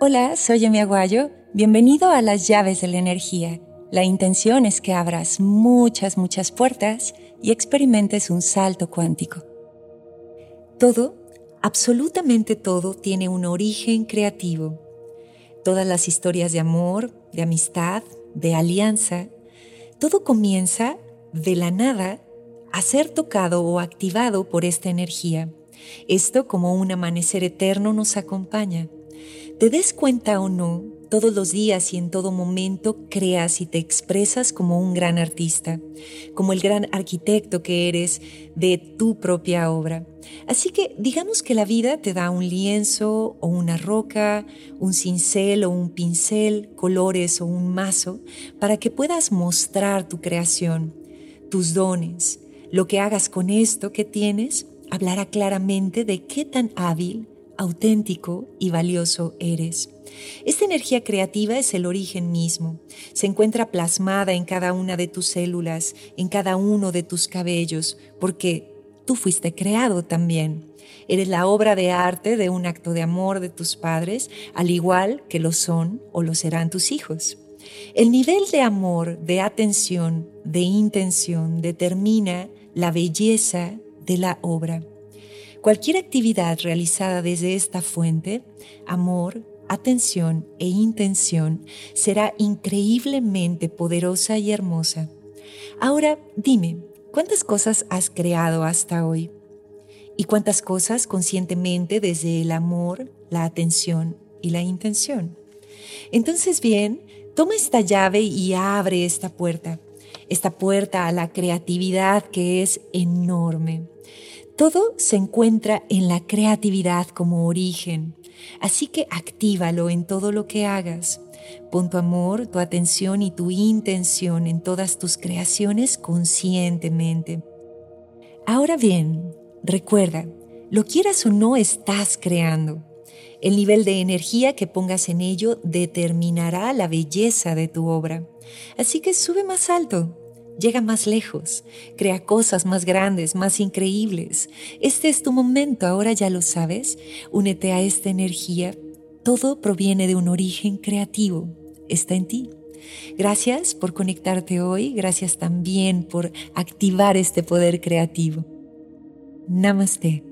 Hola, soy Emi Aguayo. Bienvenido a las llaves de la energía. La intención es que abras muchas, muchas puertas y experimentes un salto cuántico. Todo, absolutamente todo, tiene un origen creativo. Todas las historias de amor, de amistad, de alianza, todo comienza de la nada a ser tocado o activado por esta energía. Esto como un amanecer eterno nos acompaña. Te des cuenta o no, todos los días y en todo momento creas y te expresas como un gran artista, como el gran arquitecto que eres de tu propia obra. Así que digamos que la vida te da un lienzo o una roca, un cincel o un pincel, colores o un mazo, para que puedas mostrar tu creación, tus dones. Lo que hagas con esto que tienes hablará claramente de qué tan hábil, auténtico y valioso eres. Esta energía creativa es el origen mismo. Se encuentra plasmada en cada una de tus células, en cada uno de tus cabellos, porque tú fuiste creado también. Eres la obra de arte de un acto de amor de tus padres, al igual que lo son o lo serán tus hijos. El nivel de amor, de atención, de intención determina la belleza de la obra. Cualquier actividad realizada desde esta fuente, amor, atención e intención, será increíblemente poderosa y hermosa. Ahora dime, ¿cuántas cosas has creado hasta hoy? ¿Y cuántas cosas conscientemente desde el amor, la atención y la intención? Entonces bien, toma esta llave y abre esta puerta, esta puerta a la creatividad que es enorme. Todo se encuentra en la creatividad como origen, así que actívalo en todo lo que hagas. Pon tu amor, tu atención y tu intención en todas tus creaciones conscientemente. Ahora bien, recuerda, lo quieras o no estás creando. El nivel de energía que pongas en ello determinará la belleza de tu obra. Así que sube más alto, llega más lejos, crea cosas más grandes, más increíbles. Este es tu momento, ahora ya lo sabes. Únete a esta energía. Todo proviene de un origen creativo. Está en ti. Gracias por conectarte hoy, gracias también por activar este poder creativo. Namaste.